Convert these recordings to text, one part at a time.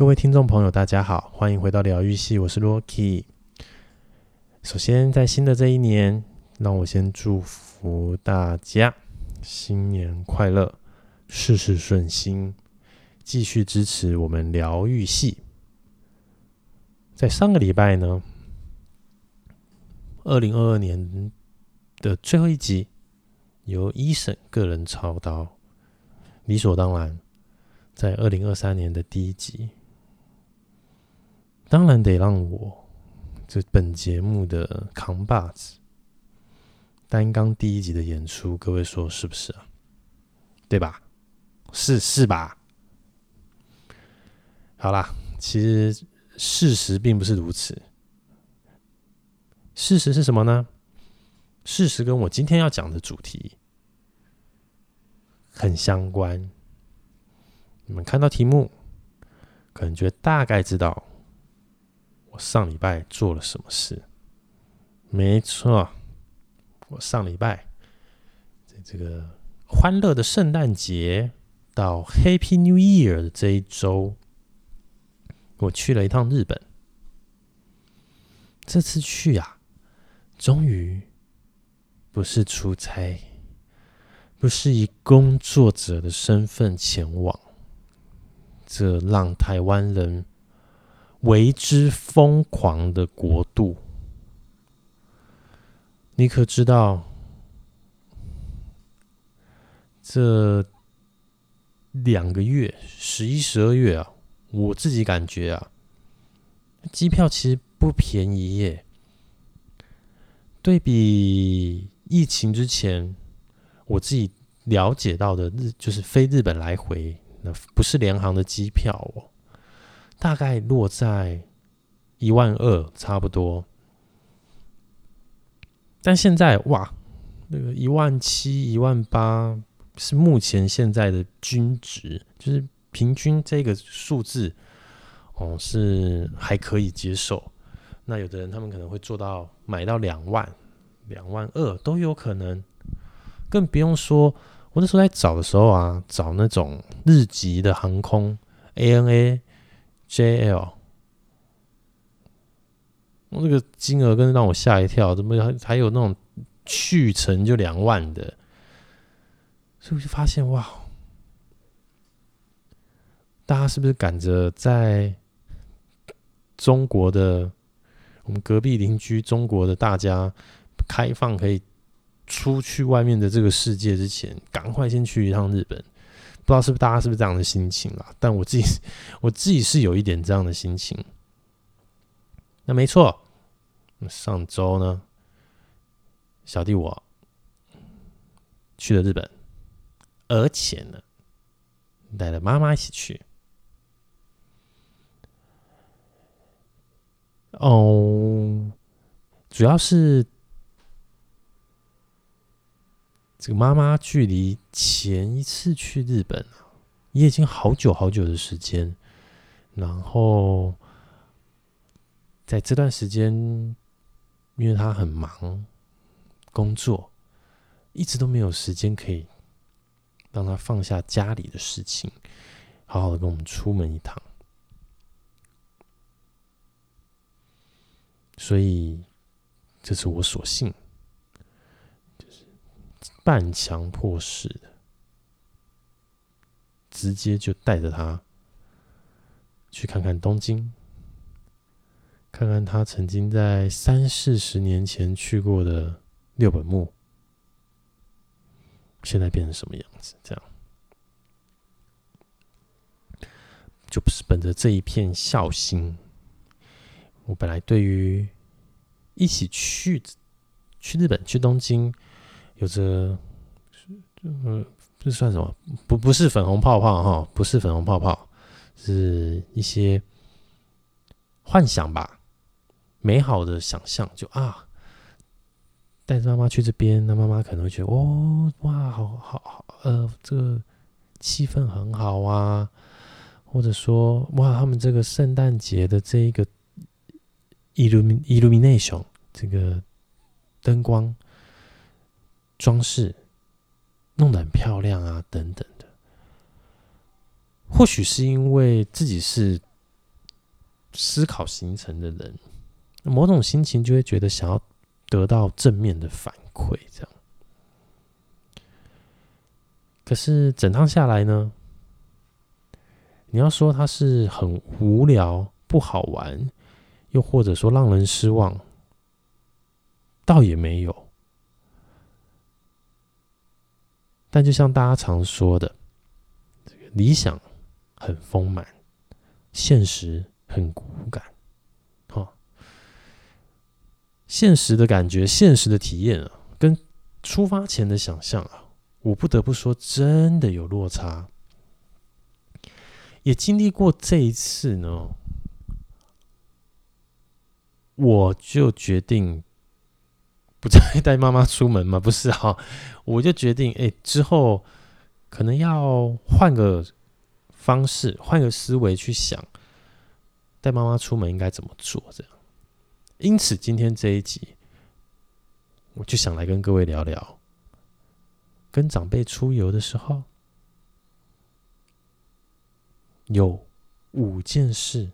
各位听众朋友，大家好，欢迎回到疗愈系，我是 Rocky。首先，在新的这一年，让我先祝福大家新年快乐，事事顺心，继续支持我们疗愈系。在上个礼拜呢，二零二二年的最后一集，由 Eason 个人操刀，理所当然，在二零二三年的第一集。当然得让我这本节目的扛把子担纲第一集的演出，各位说是不是啊？对吧？是是吧？好啦，其实事实并不是如此。事实是什么呢？事实跟我今天要讲的主题很相关。你们看到题目，可能觉得大概知道。我上礼拜做了什么事？没错，我上礼拜在这个欢乐的圣诞节到 Happy New Year 的这一周，我去了一趟日本。这次去啊，终于不是出差，不是以工作者的身份前往，这让台湾人。为之疯狂的国度，你可知道？这两个月，十一、十二月啊，我自己感觉啊，机票其实不便宜耶。对比疫情之前，我自己了解到的日，就是飞日本来回，那不是联航的机票哦。大概落在一万二，差不多。但现在哇，那个一万七、一万八是目前现在的均值，就是平均这个数字哦，是还可以接受。那有的人他们可能会做到买到两万、两万二都有可能，更不用说我那时候在找的时候啊，找那种日籍的航空 ANA。JL，我这个金额跟让我吓一跳，怎么还还有那种去程就两万的？所以我就发现哇，大家是不是赶着在中国的我们隔壁邻居中国的大家开放可以出去外面的这个世界之前，赶快先去一趟日本？不知道是不是大家是不是这样的心情啦？但我自己，我自己是有一点这样的心情。那没错，上周呢，小弟我去了日本，而且呢，带着妈妈一起去。哦，主要是。这个妈妈距离前一次去日本也已经好久好久的时间，然后在这段时间，因为她很忙工作，一直都没有时间可以让她放下家里的事情，好好的跟我们出门一趟。所以这是我所幸。半强迫式的，直接就带着他去看看东京，看看他曾经在三四十年前去过的六本木，现在变成什么样子？这样，就不是本着这一片孝心。我本来对于一起去去日本、去东京。有着，嗯，这算什么？不，不是粉红泡泡哈，不是粉红泡泡，是一些幻想吧，美好的想象。就啊，带着妈妈去这边，那妈妈可能会觉得，哦，哇，好好好，呃，这个气氛很好啊，或者说，哇，他们这个圣诞节的这一个 illum illumination，这个灯光。装饰弄得很漂亮啊，等等的。或许是因为自己是思考形成的人，某种心情就会觉得想要得到正面的反馈，这样。可是整趟下来呢，你要说它是很无聊、不好玩，又或者说让人失望，倒也没有。但就像大家常说的，这个理想很丰满，现实很骨感。哈，现实的感觉、现实的体验啊，跟出发前的想象啊。我不得不说，真的有落差。也经历过这一次呢，我就决定不再带妈妈出门吗，不是哈？我就决定，哎，之后可能要换个方式，换个思维去想，带妈妈出门应该怎么做这样。因此，今天这一集，我就想来跟各位聊聊。跟长辈出游的时候，有五件事，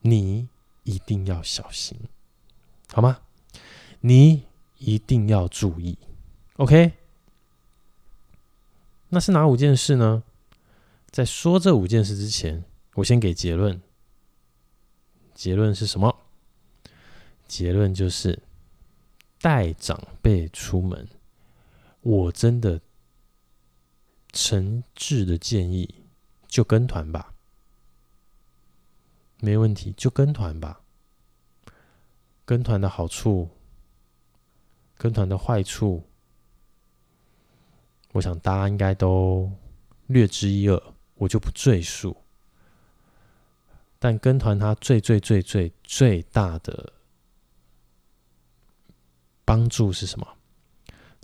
你一定要小心，好吗？你一定要注意，OK？那是哪五件事呢？在说这五件事之前，我先给结论。结论是什么？结论就是带长辈出门。我真的诚挚的建议，就跟团吧，没问题，就跟团吧。跟团的好处，跟团的坏处，我想大家应该都略知一二，我就不赘述。但跟团它最最最最最大的帮助是什么？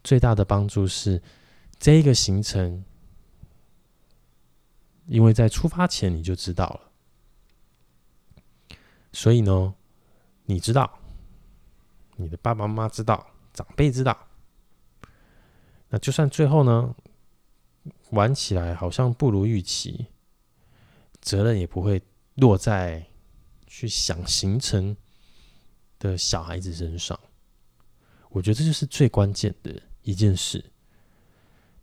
最大的帮助是，这一个行程，因为在出发前你就知道了，所以呢，你知道，你的爸爸妈妈知道，长辈知道，那就算最后呢，玩起来好像不如预期，责任也不会落在去想行程的小孩子身上。我觉得这就是最关键的。一件事，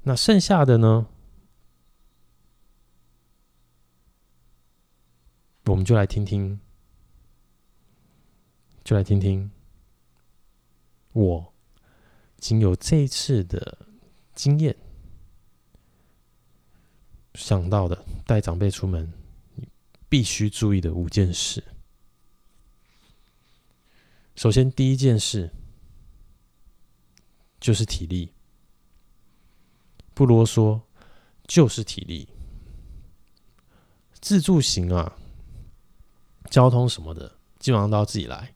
那剩下的呢？我们就来听听，就来听听我经由这一次的经验想到的带长辈出门必须注意的五件事。首先，第一件事。就是体力，不啰嗦，就是体力。自助行啊，交通什么的，基本上都要自己来。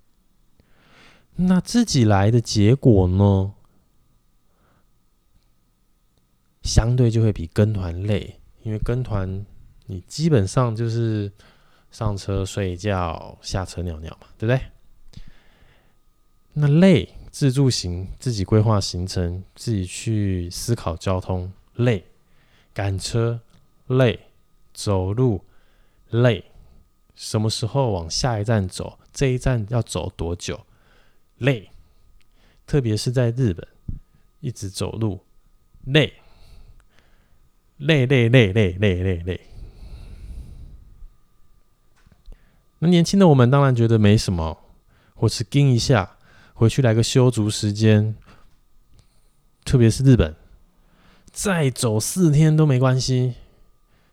那自己来的结果呢，相对就会比跟团累，因为跟团你基本上就是上车睡觉，下车尿尿嘛，对不对？那累。自助行，自己规划行程，自己去思考交通，累；赶车累，走路累。什么时候往下一站走？这一站要走多久？累。特别是在日本，一直走路，累，累累累累累累累。那年轻的我们当然觉得没什么，或是盯一下。回去来个修足时间，特别是日本，再走四天都没关系。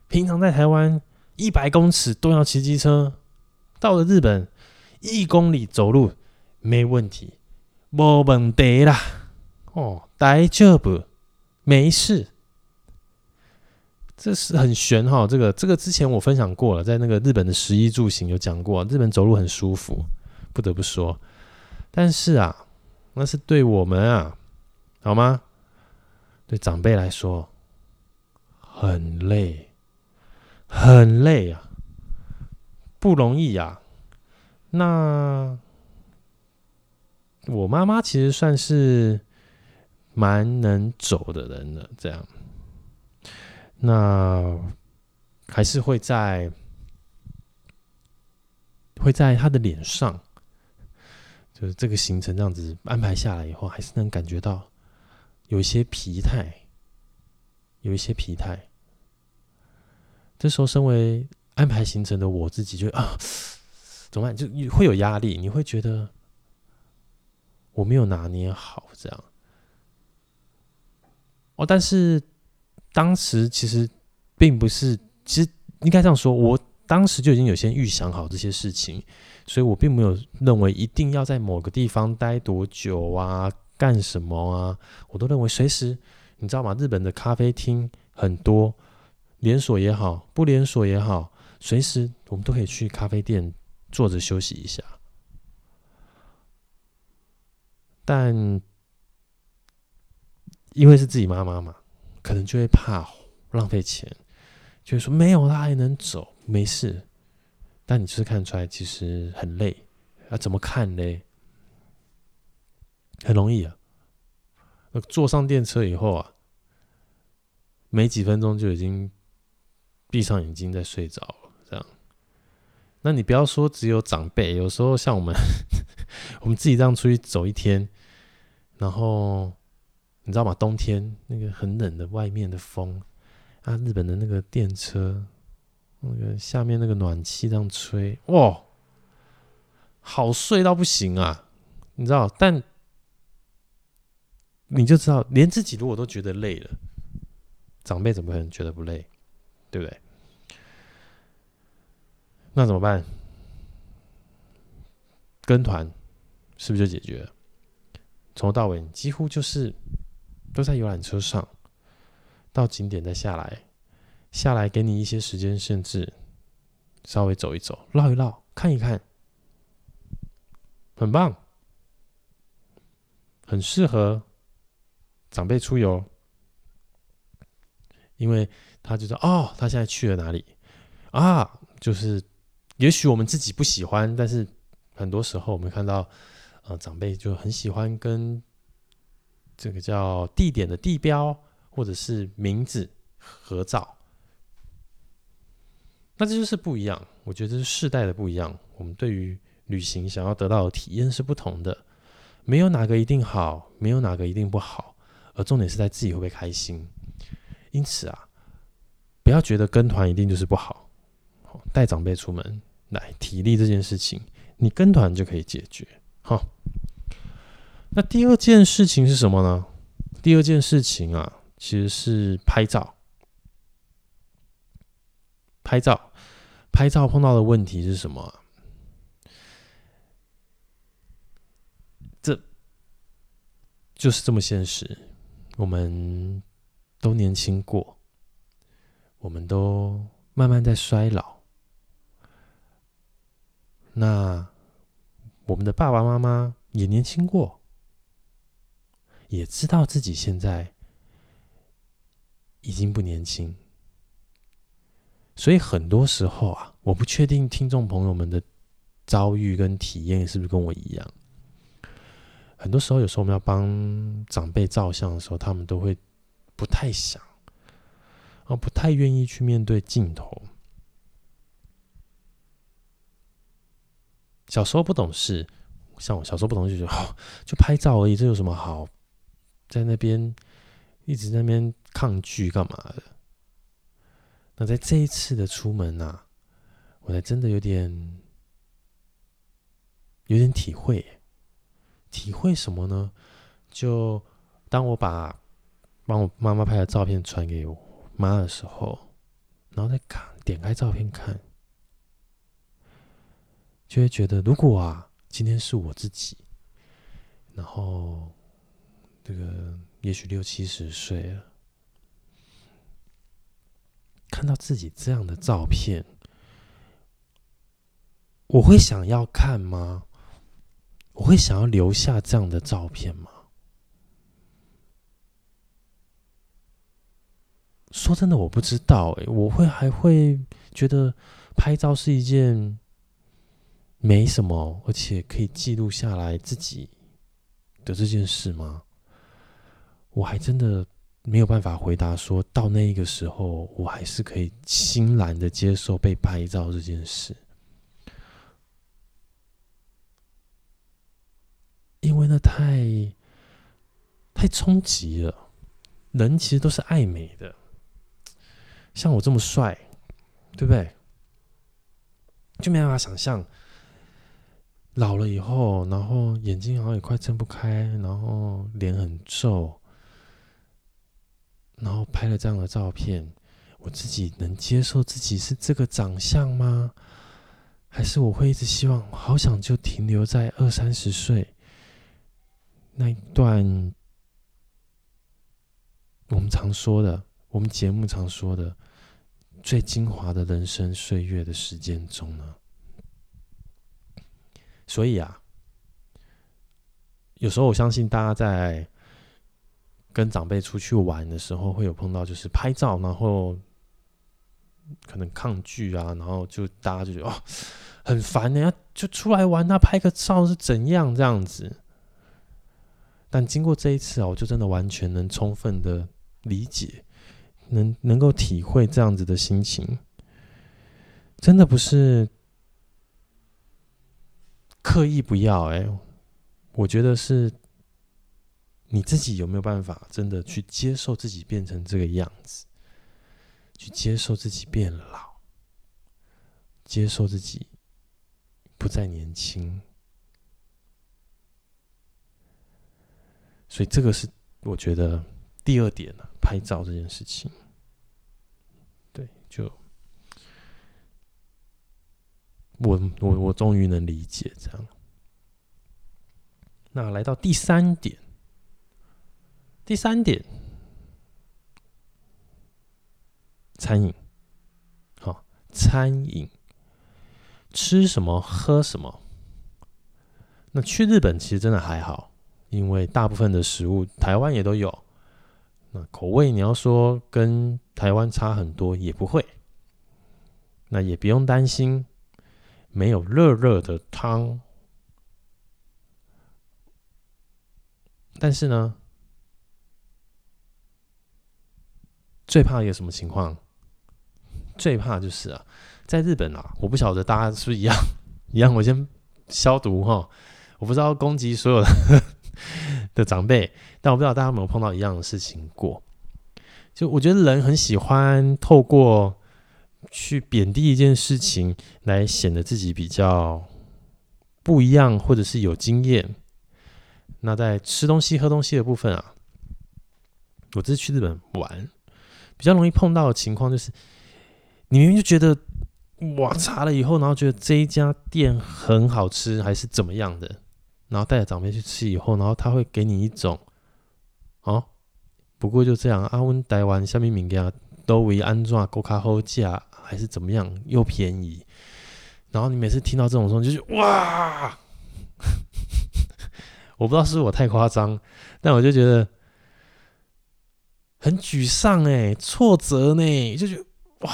平常在台湾一百公尺都要骑机车，到了日本一公里走路没问题，没问题啦。哦，大丈夫，没事。这是很玄哈，这个这个之前我分享过了，在那个日本的食衣住行有讲过，日本走路很舒服，不得不说。但是啊，那是对我们啊，好吗？对长辈来说，很累，很累啊，不容易呀。那我妈妈其实算是蛮能走的人了，这样，那还是会在会在他的脸上，就是这个行程这样子安排下来以后，还是能感觉到有一些疲态，有一些疲态。这时候，身为安排行程的我自己就啊，怎么办？就会有压力，你会觉得我没有拿捏好这样。哦，但是当时其实并不是，其实应该这样说，我当时就已经有先预想好这些事情，所以我并没有认为一定要在某个地方待多久啊，干什么啊，我都认为随时，你知道吗？日本的咖啡厅很多，连锁也好，不连锁也好，随时我们都可以去咖啡店坐着休息一下，但。因为是自己妈妈嘛，可能就会怕浪费钱，就会说没有他还能走，没事。但你就是看出来，其实很累啊？怎么看嘞？很容易啊。坐上电车以后啊，没几分钟就已经闭上眼睛在睡着了。这样，那你不要说只有长辈，有时候像我们，我们自己这样出去走一天，然后。你知道吗？冬天那个很冷的外面的风啊，日本的那个电车，那个下面那个暖气这样吹，哇，好睡到不行啊！你知道，但你就知道，连自己如果都觉得累了，长辈怎么可能觉得不累？对不对？那怎么办？跟团是不是就解决了？从头到尾，几乎就是。都在游览车上，到景点再下来，下来给你一些时间限制，稍微走一走，绕一绕，看一看，很棒，很适合长辈出游，因为他就说哦，他现在去了哪里啊？就是也许我们自己不喜欢，但是很多时候我们看到，呃，长辈就很喜欢跟。这个叫地点的地标，或者是名字合照，那这就是不一样。我觉得是世代的不一样。我们对于旅行想要得到的体验是不同的，没有哪个一定好，没有哪个一定不好，而重点是在自己会不会开心。因此啊，不要觉得跟团一定就是不好。带长辈出门来体力这件事情，你跟团就可以解决。好。那第二件事情是什么呢？第二件事情啊，其实是拍照。拍照，拍照碰到的问题是什么？这就是这么现实。我们都年轻过，我们都慢慢在衰老。那我们的爸爸妈妈也年轻过。也知道自己现在已经不年轻，所以很多时候啊，我不确定听众朋友们的遭遇跟体验是不是跟我一样。很多时候，有时候我们要帮长辈照相的时候，他们都会不太想，啊，不太愿意去面对镜头。小时候不懂事，像我小时候不懂事，就，就拍照而已，这有什么好？在那边一直在那边抗拒干嘛的？那在这一次的出门啊，我才真的有点有点体会，体会什么呢？就当我把帮我妈妈拍的照片传给我妈的时候，然后再看点开照片看，就会觉得，如果啊，今天是我自己，然后。这个也许六七十岁了，看到自己这样的照片，我会想要看吗？我会想要留下这样的照片吗？说真的，我不知道欸。我会还会觉得拍照是一件没什么，而且可以记录下来自己的这件事吗？我还真的没有办法回答说到那一个时候我还是可以欣然的接受被拍照这件事。因为那太太冲击了。人其实都是爱美的。像我这么帅对不对？就没办法想象老了以后然后眼睛好像也快睁不开然后脸很皱然后拍了这样的照片，我自己能接受自己是这个长相吗？还是我会一直希望，好想就停留在二三十岁那一段？我们常说的，我们节目常说的最精华的人生岁月的时间中呢，所以啊，有时候我相信大家在跟长辈出去玩的时候，会有碰到就是拍照，然后可能抗拒啊，然后就大家就觉得哦很烦呀，就出来玩，那拍个照是怎样这样子？但经过这一次啊，我就真的完全能充分的。理解，能能够体会这样子的心情，真的不是刻意不要哎、我觉得是你自己有没有办法真的去接受自己变成这个样子，去接受自己变老，接受自己不再年轻，所以这个是我觉得第二点呢。拍照这件事情，对，就我我我终于能理解这样。那来到第三点，第三点，餐饮，好，餐饮，吃什么喝什么。那去日本其实真的还好，因为大部分的食物台湾也都有。那口味你要说跟台湾差很多也不会，那也不用担心没有热热的汤。但是呢，最怕有什么情况？最怕就是啊，在日本啊，我不晓得大家是不是一样 一样。我先消毒哈，我不知道攻击所有的。的长辈，但我不知道大家有没有碰到一样的事情过。就我觉得人很喜欢透过去贬低一件事情，来显得自己比较不一样，或者是有经验。那在吃东西、喝东西的部分啊，我这次去日本玩，比较容易碰到的情况就是，你明明就觉得哇，查了以后，然后觉得这一家店很好吃，还是怎么样的。然后带着长辈去吃以后，然后他会给你一种，哦，不过就这样，阿温台湾下面物件都为安怎够卡后价，还是怎么样又便宜。然后你每次听到这种时候，就是哇，我不知道是不是我太夸张，但我就觉得很沮丧哎，挫折呢，就觉得哇，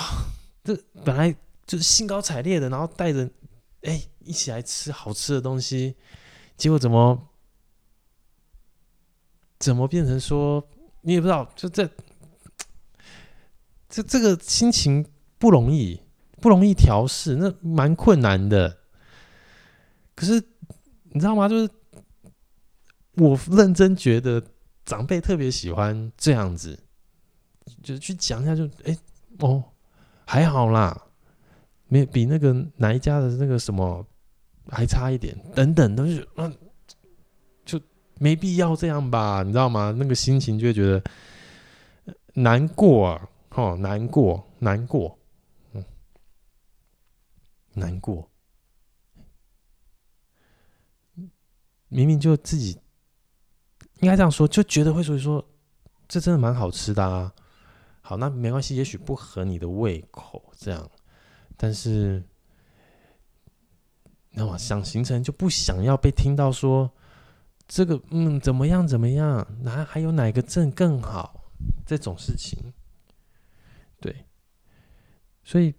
这本来就是兴高采烈的，然后带着哎一起来吃好吃的东西。结果怎么怎么变成说你也不知道？就这这这个心情不容易，不容易调试，那蛮困难的。可是你知道吗？就是我认真觉得长辈特别喜欢这样子，就去讲一下就，哎哦还好啦，没比那个哪一家的那个什么。还差一点，等等，都是嗯，就没必要这样吧，你知道吗？那个心情就会觉得难过啊，哦，难过，难过，嗯，难过。明明就自己应该这样说，就觉得会所以说这真的蛮好吃的啊。好，那没关系，也许不合你的胃口，这样，但是。那么想行程就不想要被听到说这个嗯怎么样怎么样，哪还有哪个镇更好这种事情，对，所以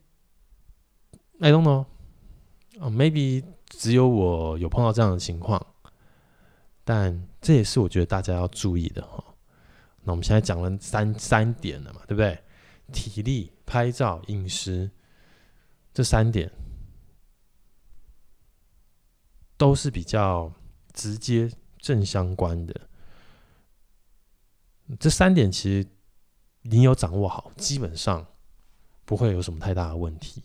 I don't know，哦，maybe 只有我有碰到这样的情况，但这也是我觉得大家要注意的哈。那我们现在讲了三三点了嘛，对不对？体力、拍照、饮食这三点。都是比较直接、正相关的。这三点其实你有掌握好，基本上不会有什么太大的问题。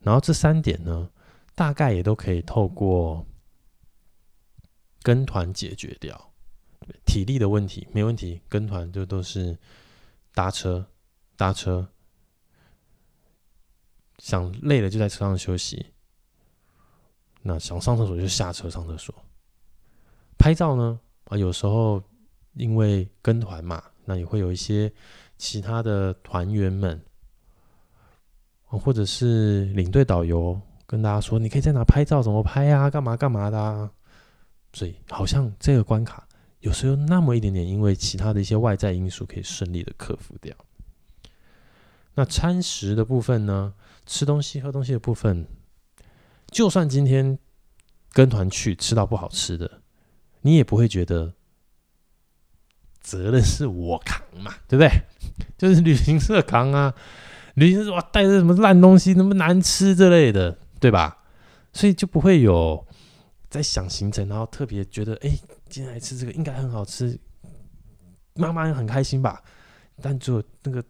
然后这三点呢，大概也都可以透过跟团解决掉。体力的问题没问题，跟团就都是搭车搭车，想累了就在车上休息。那想上厕所就下车上厕所。拍照呢啊，有时候因为跟团嘛，那也会有一些其他的团员们，或者是领队导游跟大家说，你可以在哪拍照，怎么拍啊，干嘛干嘛的啊。所以好像这个关卡有时候那么一点点，因为其他的一些外在因素可以顺利的克服掉。那餐食的部分呢，吃东西喝东西的部分。就算今天跟团去吃到不好吃的，你也不会觉得责任是我扛嘛，对不对？就是旅行社扛啊，旅行社哇带着什么烂东西，那么难吃之类的，对吧？所以就不会有在想行程，然后特别觉得，哎，今天来吃这个应该很好吃，妈妈很开心吧？但就那个。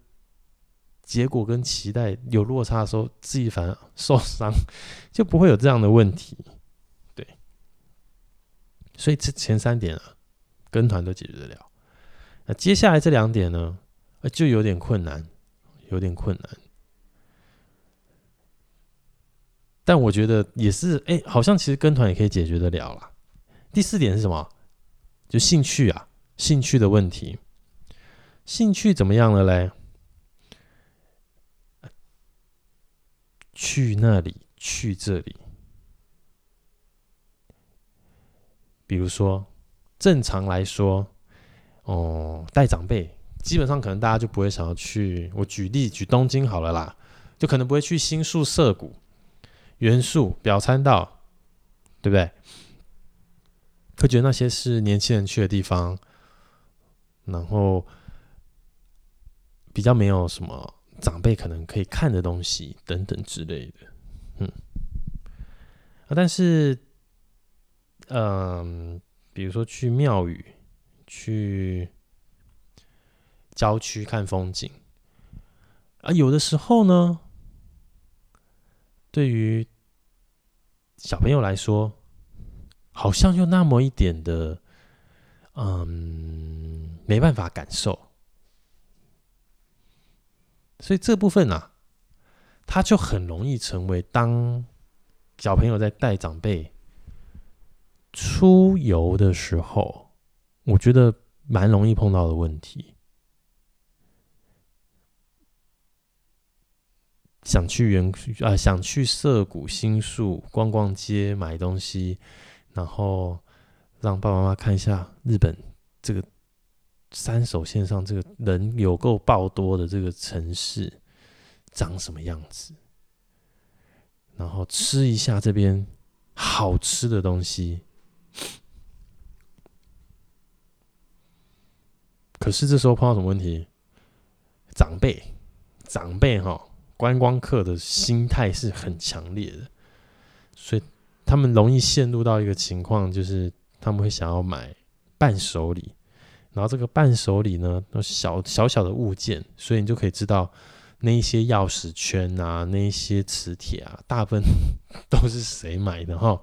结果跟期待有落差的时候，自己反而受伤，就不会有这样的问题。对，所以这前三点啊，跟团都解决得了。那接下来这两点呢，就有点困难，有点困难。但我觉得也是，哎，好像其实跟团也可以解决得了啦。第四点是什么？就兴趣啊，兴趣的问题。兴趣怎么样了嘞？去那里，去这里。比如说，正常来说，哦，带长辈，基本上可能大家就不会想要去。我举例举东京好了啦，就可能不会去新宿涩谷、原宿、表参道，对不对？会觉得那些是年轻人去的地方，然后比较没有什么。长辈可能可以看的东西等等之类的，嗯，啊，但是，嗯，比如说去庙宇、去郊区看风景，啊，有的时候呢，对于小朋友来说，好像又那么一点的，嗯，没办法感受。所以这部分啊，他就很容易成为当小朋友在带长辈出游的时候，我觉得蛮容易碰到的问题。想去原啊，想去涩谷新宿逛逛街买东西，然后让爸爸妈妈看一下日本这个。三手线上这个人有够爆多的这个城市长什么样子？然后吃一下这边好吃的东西。可是这时候碰到什么问题？长辈，长辈哈，观光客的心态是很强烈的，所以他们容易陷入到一个情况，就是他们会想要买伴手礼。然后这个伴手礼呢，都小小小的物件，所以你就可以知道那一些钥匙圈啊，那一些磁铁啊，大部分都是谁买的哈。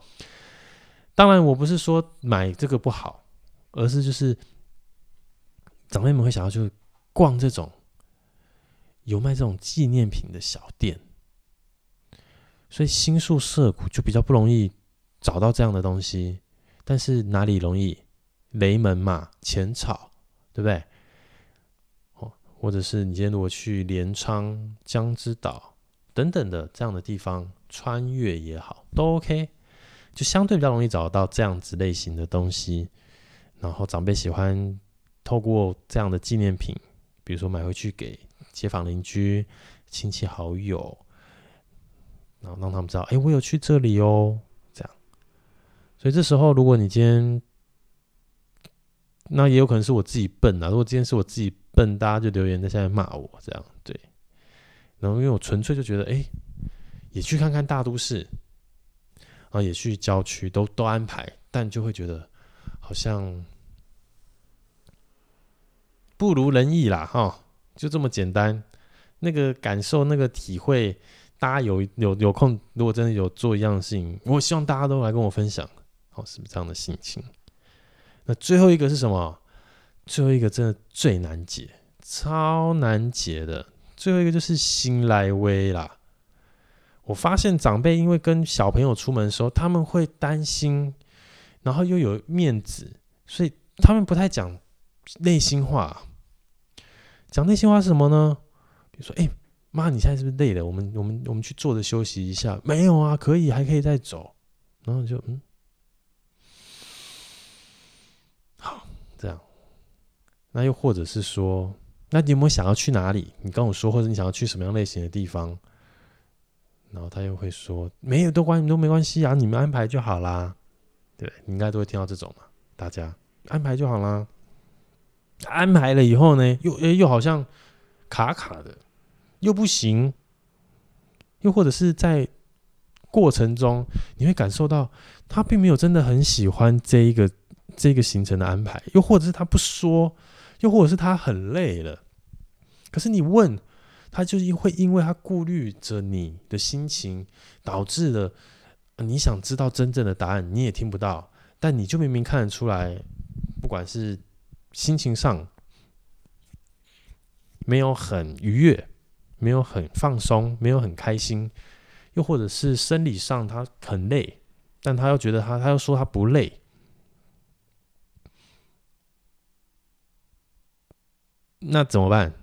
当然，我不是说买这个不好，而是就是长辈们会想要去逛这种有卖这种纪念品的小店，所以新宿涩谷就比较不容易找到这样的东西。但是哪里容易？雷门嘛，浅草，对不对？哦，或者是你今天如果去镰仓、江之岛等等的这样的地方，穿越也好，都 OK，就相对比较容易找到这样子类型的东西。然后长辈喜欢透过这样的纪念品，比如说买回去给街坊邻居、亲戚好友，然后让他们知道，哎，我有去这里哦，这样。所以这时候，如果你今天那也有可能是我自己笨啊！如果今天是我自己笨，大家就留言在下面骂我这样对。然后因为我纯粹就觉得，哎、也去看看大都市，啊，也去郊区，都都安排，但就会觉得好像不如人意啦，哈，就这么简单。那个感受，那个体会，大家有有有空，如果真的有做一样的事情，我希望大家都来跟我分享，好，是不是这样的心情？那最后一个是什么？最后一个真的最难解，超难解的。最后一个就是心来威啦。我发现长辈因为跟小朋友出门的时候，他们会担心，然后又有面子，所以他们不太讲内心话。讲内心话是什么呢？比如说，哎，妈，你现在是不是累了？我们我们我们去坐着休息一下。没有啊，可以，还可以再走。然后就嗯，好，这样。那又或者是说，那你有没有想要去哪里？你跟我说，或者你想要去什么样类型的地方？然后他又会说，没有都关都没关系啊，你们安排就好啦。对，你应该都会听到这种嘛，大家安排就好啦。安排了以后呢，又诶又好像卡卡的。又不行，又或者是在过程中，你会感受到他并没有真的很喜欢这一个这个行程的安排，又或者是他不说，又或者是他很累了，可是你问他，就是会因为他顾虑着你的心情，导致了你想知道真正的答案，你也听不到，但你就明明看得出来，不管是心情上没有很愉悦。没有很放松，没有很开心，又或者是生理上他很累，但他又觉得他，他又说他不累，那怎么办？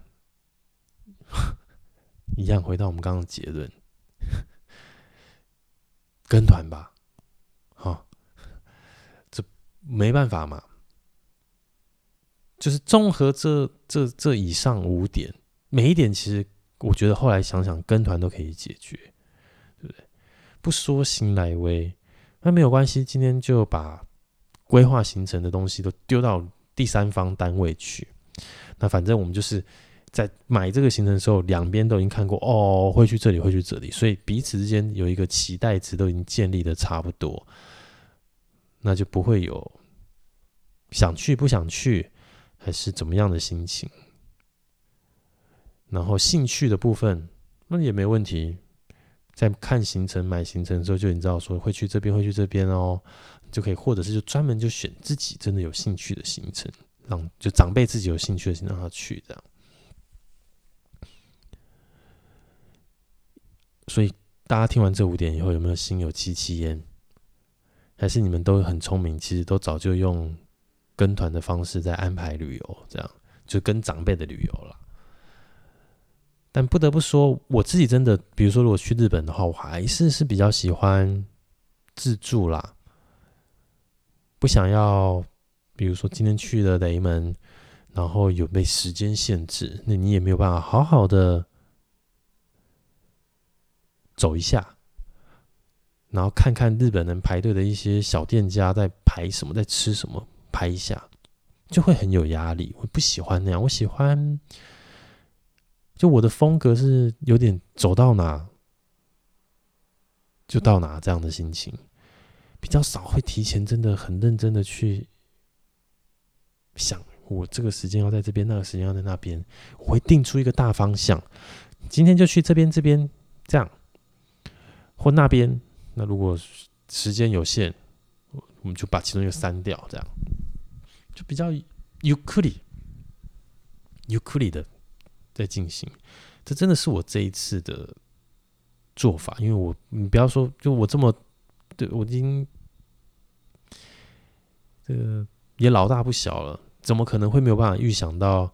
一样回到我们刚刚的结论，跟团吧，好，这没办法嘛，就是综合这这这以上五点，每一点其实。我觉得后来想想，跟团都可以解决，对不对？不说新来威，那没有关系。今天就把规划行程的东西都丢到第三方单位去。那反正我们就是在买这个行程的时候，两边都已经看过哦，会去这里，会去这里，所以彼此之间有一个期待值都已经建立的差不多，那就不会有想去不想去，还是怎么样的心情。然后兴趣的部分，那也没问题。在看行程、买行程的时候，就已经知道说会去这边，会去这边哦，就可以，或者是就专门就选自己真的有兴趣的行程，让就长辈自己有兴趣的行程让他去这样。所以大家听完这五点以后，有没有心有戚戚焉？还是你们都很聪明，其实都早就用跟团的方式在安排旅游，这样就跟长辈的旅游了。但不得不说，我自己真的，比如说，如果去日本的话，我还是是比较喜欢自助啦。不想要，比如说今天去了雷门，然后有被时间限制，那你也没有办法好好的走一下，然后看看日本人排队的一些小店家在排什么，在吃什么，拍一下，就会很有压力。我不喜欢那样，我喜欢。就我的风格是有点走到哪就到哪这样的心情，比较少会提前真的很认真的去想，我这个时间要在这边，那个时间要在那边，我会定出一个大方向，今天就去这边这边这样，或那边。那如果时间有限，我们就把其中一个删掉，这样就比较ゆっくりゆっくり的。 在进行，这真的是我这一次的做法，因为我你不要说，就我这么，对我已经这个也老大不小了，怎么可能会没有办法预想到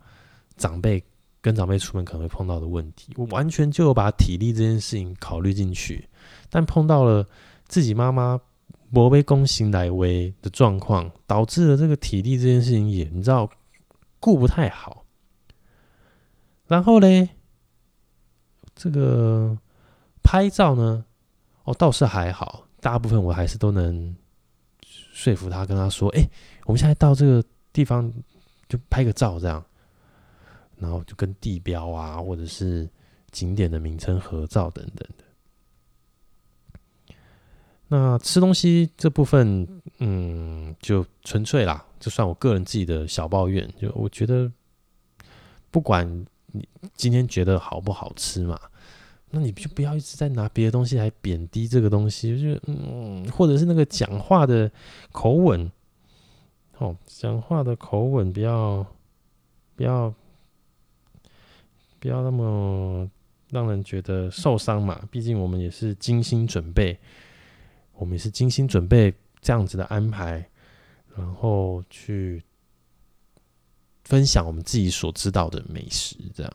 长辈跟长辈出门可能会碰到的问题？我完全就有把体力这件事情考虑进去，但碰到了自己妈妈没被公行来为的状况，导致了这个体力这件事情也你知道顾不太好。然后呢，这个拍照呢，哦，倒是还好，大部分我还是都能说服他，跟他说：“哎，我们现在到这个地方就拍个照，这样，然后就跟地标啊，或者是景点的名称合照等等的。”那吃东西这部分，嗯，就纯粹啦，就算我个人自己的小抱怨，就我觉得，不管你今天觉得好不好吃嘛，那你就不要一直在拿别的东西来贬低这个东西，就是嗯，或者是那个讲话的口吻，哦，讲话的口吻不要不要不要那么让人觉得受伤嘛，毕竟我们也是精心准备。我们也是精心准备这样子的安排，然后去分享我们自己所知道的美食。这样，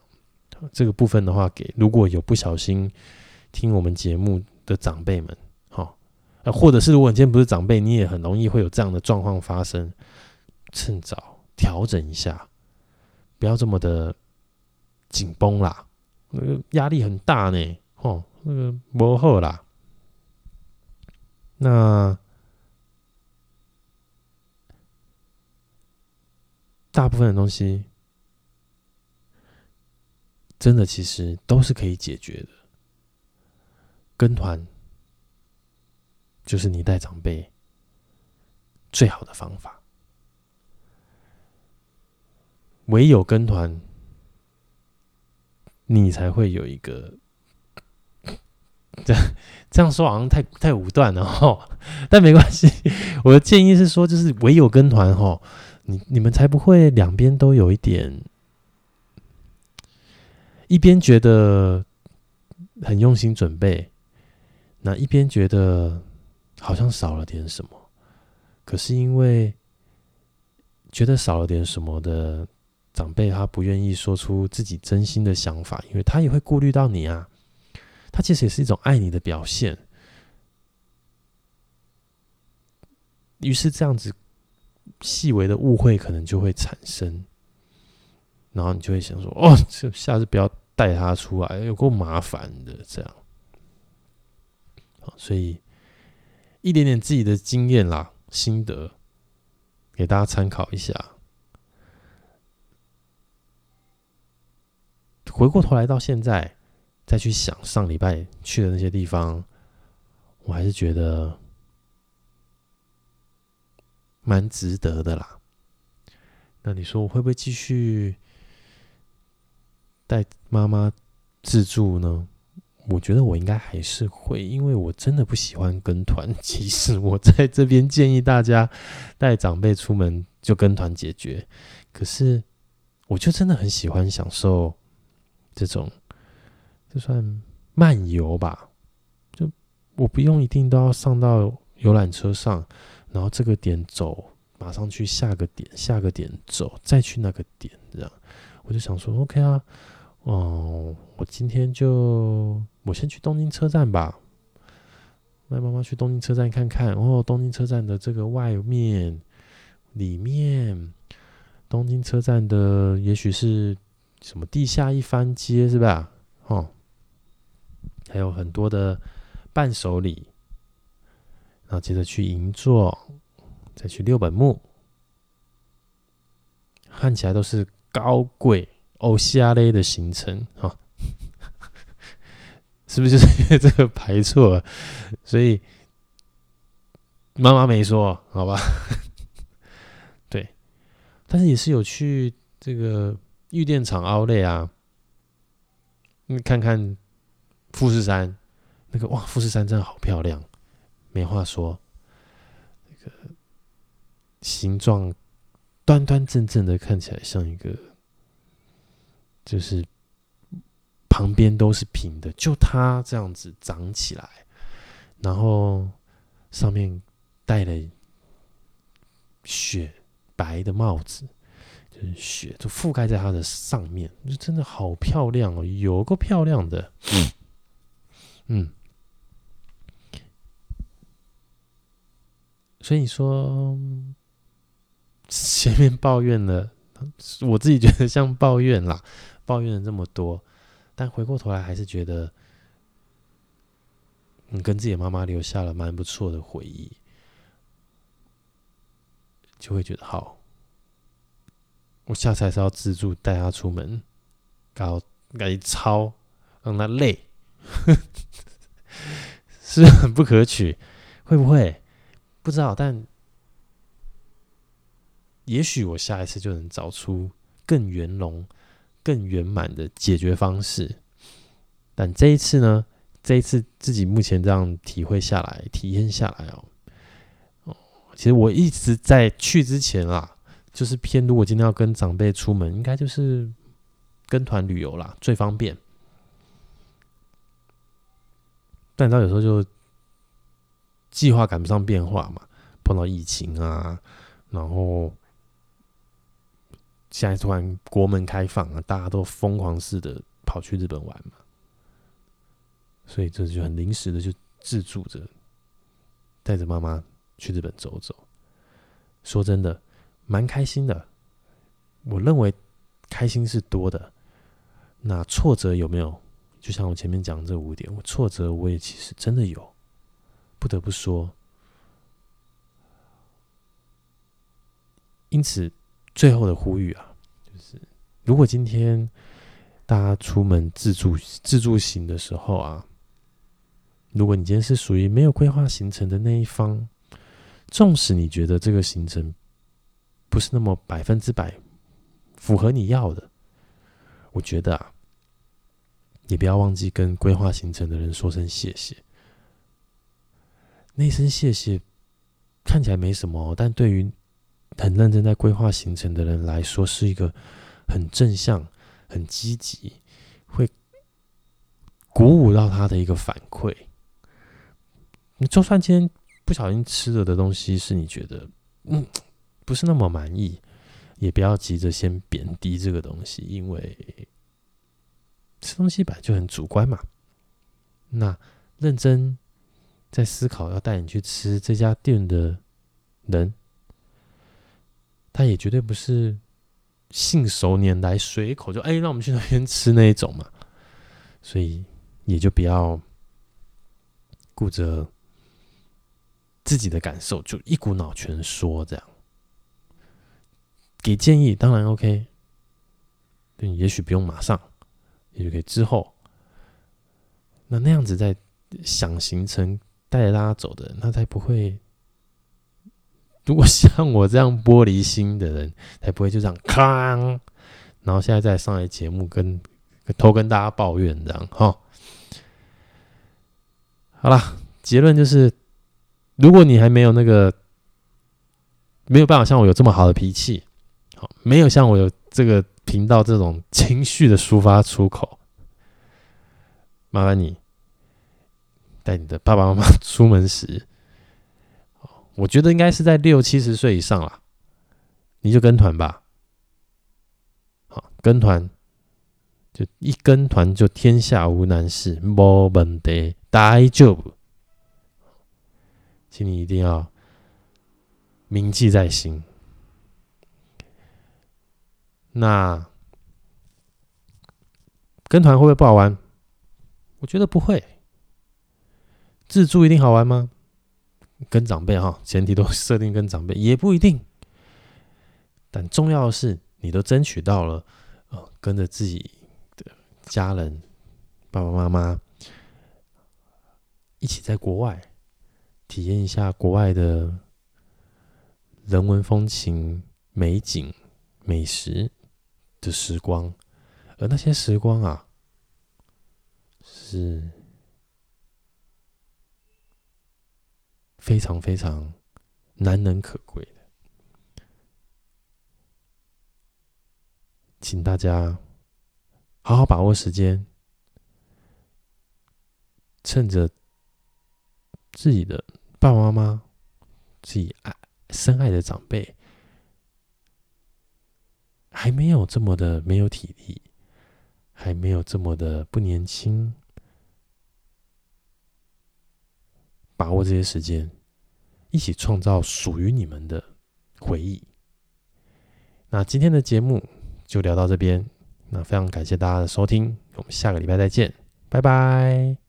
这个部分的话，给如果有不小心听我们节目的长辈们，或者是如果你今天不是长辈，你也很容易会有这样的状况发生，趁早调整一下，不要这么的紧绷啦，那个压力很大呢，哦，那个不好啦。那大部分的东西，真的其实都是可以解决的。跟团就是你带长辈最好的方法，唯有跟团，你才会有一个。这 样这样说好像太太武断了哈，但没关系。我的建议是说，就是唯有跟团哈，你你们才不会两边都有一点，一边觉得很用心准备，那一边觉得好像少了点什么。可是因为觉得少了点什么的长辈，他不愿意说出自己真心的想法，因为他也会顾虑到你啊。他其实也是一种爱你的表现，于是这样子细微的误会可能就会产生，然后你就会想说：“哦，这下次不要带他出来，有够麻烦的。”这样，所以一点点自己的经验啦、心得，给大家参考一下。回过头来到现在。再去想上礼拜去的那些地方，我还是觉得蛮值得的啦。那你说我会不会继续带妈妈自助呢？我觉得我应该还是会，因为我真的不喜欢跟团。其实我在这边建议大家带长辈出门就跟团解决，可是我就真的很喜欢享受这种。就算漫游吧，就我不用一定都要上到游览车上，然后这个点走，马上去下个点，下个点走，再去那个点，这样。我就想说，OK 啊，哦，我今天就我先去东京车站吧，带妈妈去东京车站看看。哦，东京车站的这个外面、里面，东京车站的也许是什么地下一番街，是吧？哦。还有很多的伴手礼，然后接着去银座，再去六本木，看起来都是高贵欧西亚类的行程哈，是不是就是因为这个排错了？所以妈妈没说，好吧？对，但是也是有去这个玉电厂奥类啊，你看看。富士山，那个哇，富士山真的好漂亮，没话说。那个形状端端正正的，看起来像一个，就是旁边都是平的，就它这样子长起来，然后上面戴了雪白的帽子，就是雪就覆盖在它的上面，就真的好漂亮哦，有够漂亮的。嗯所以你说前面抱怨了，我自己觉得像抱怨啦，抱怨了这么多，但回过头来还是觉得，你跟自己的妈妈留下了蛮不错的回忆，就会觉得好，我下次还是要自助带她出门，搞搞操，让她累。是很不可取，会不会？不知道，但也许我下一次就能找出更圆融、更圆满的解决方式。但这一次呢？这一次自己目前这样体会下来、体验下来哦，哦，其实我一直在去之前啊，就是偏如果今天要跟长辈出门，应该就是跟团旅游啦，最方便。但到有时候就计划赶不上变化嘛，碰到疫情啊，然后现在突然国门开放啊，大家都疯狂似的跑去日本玩嘛。所以这就很临时的就自助着，带着妈妈去日本走走。说真的，蛮开心的。我认为开心是多的。那挫折有没有？就像我前面讲这五点，我挫折我也其实真的有。不得不说，因此最后的呼吁啊，就是如果今天大家出门自助自助行的时候啊。如果你今天是属于没有规划行程的那一方，纵使你觉得这个行程不是那么百分之百符合你要的，我觉得啊，你不要忘记跟规划行程的人说声谢谢。那声谢谢看起来没什么，但对于很认真在规划行程的人来说，是一个很正向、很积极，会鼓舞到他的一个反馈。你就算今天不小心吃了的东西是你觉得嗯不是那么满意，也不要急着先贬低这个东西，因为吃东西本来就很主观嘛。那认真在思考要带你去吃这家店的人，他也绝对不是信手拈来随口就哎，让我们去那边吃那一种嘛。所以也就不要顾着。自己的感受就一股脑全说，这样给建议当然 OK，对，也许不用马上，也许可以之后。那那样子在想行程带着大家走的人，那才不会。如果像我这样玻璃心的人，才不会就这样哐，然后现在再上来节目跟偷跟大家抱怨这样哈。好了，结论就是。如果你还没有那个没有办法像我有这么好的脾气，好，没有像我有这个频道这种情绪的抒发出口，麻烦你带你的爸爸妈妈出门时，我觉得应该是在六七十岁以上了，你就跟团吧，好，跟团就一跟团就天下无难事，没问题，大丈夫。请你一定要铭记在心。那跟团会不会不好玩？我觉得不会。自助一定好玩吗？跟长辈哈，前提都设定跟长辈也不一定。但重要的是，你都争取到了，呃，跟着自己的家人、爸爸妈妈一起在国外。体验一下国外的人文风情、美景、美食的时光，而那些时光啊，是非常非常难能可贵的。请大家好好把握时间，趁着自己的。爸爸妈妈，自己爱深爱的长辈，还没有这么的没有体力，还没有这么的不年轻，把握这些时间，一起创造属于你们的回忆。那今天的节目就聊到这边，那非常感谢大家的收听，我们下个礼拜再见，拜拜。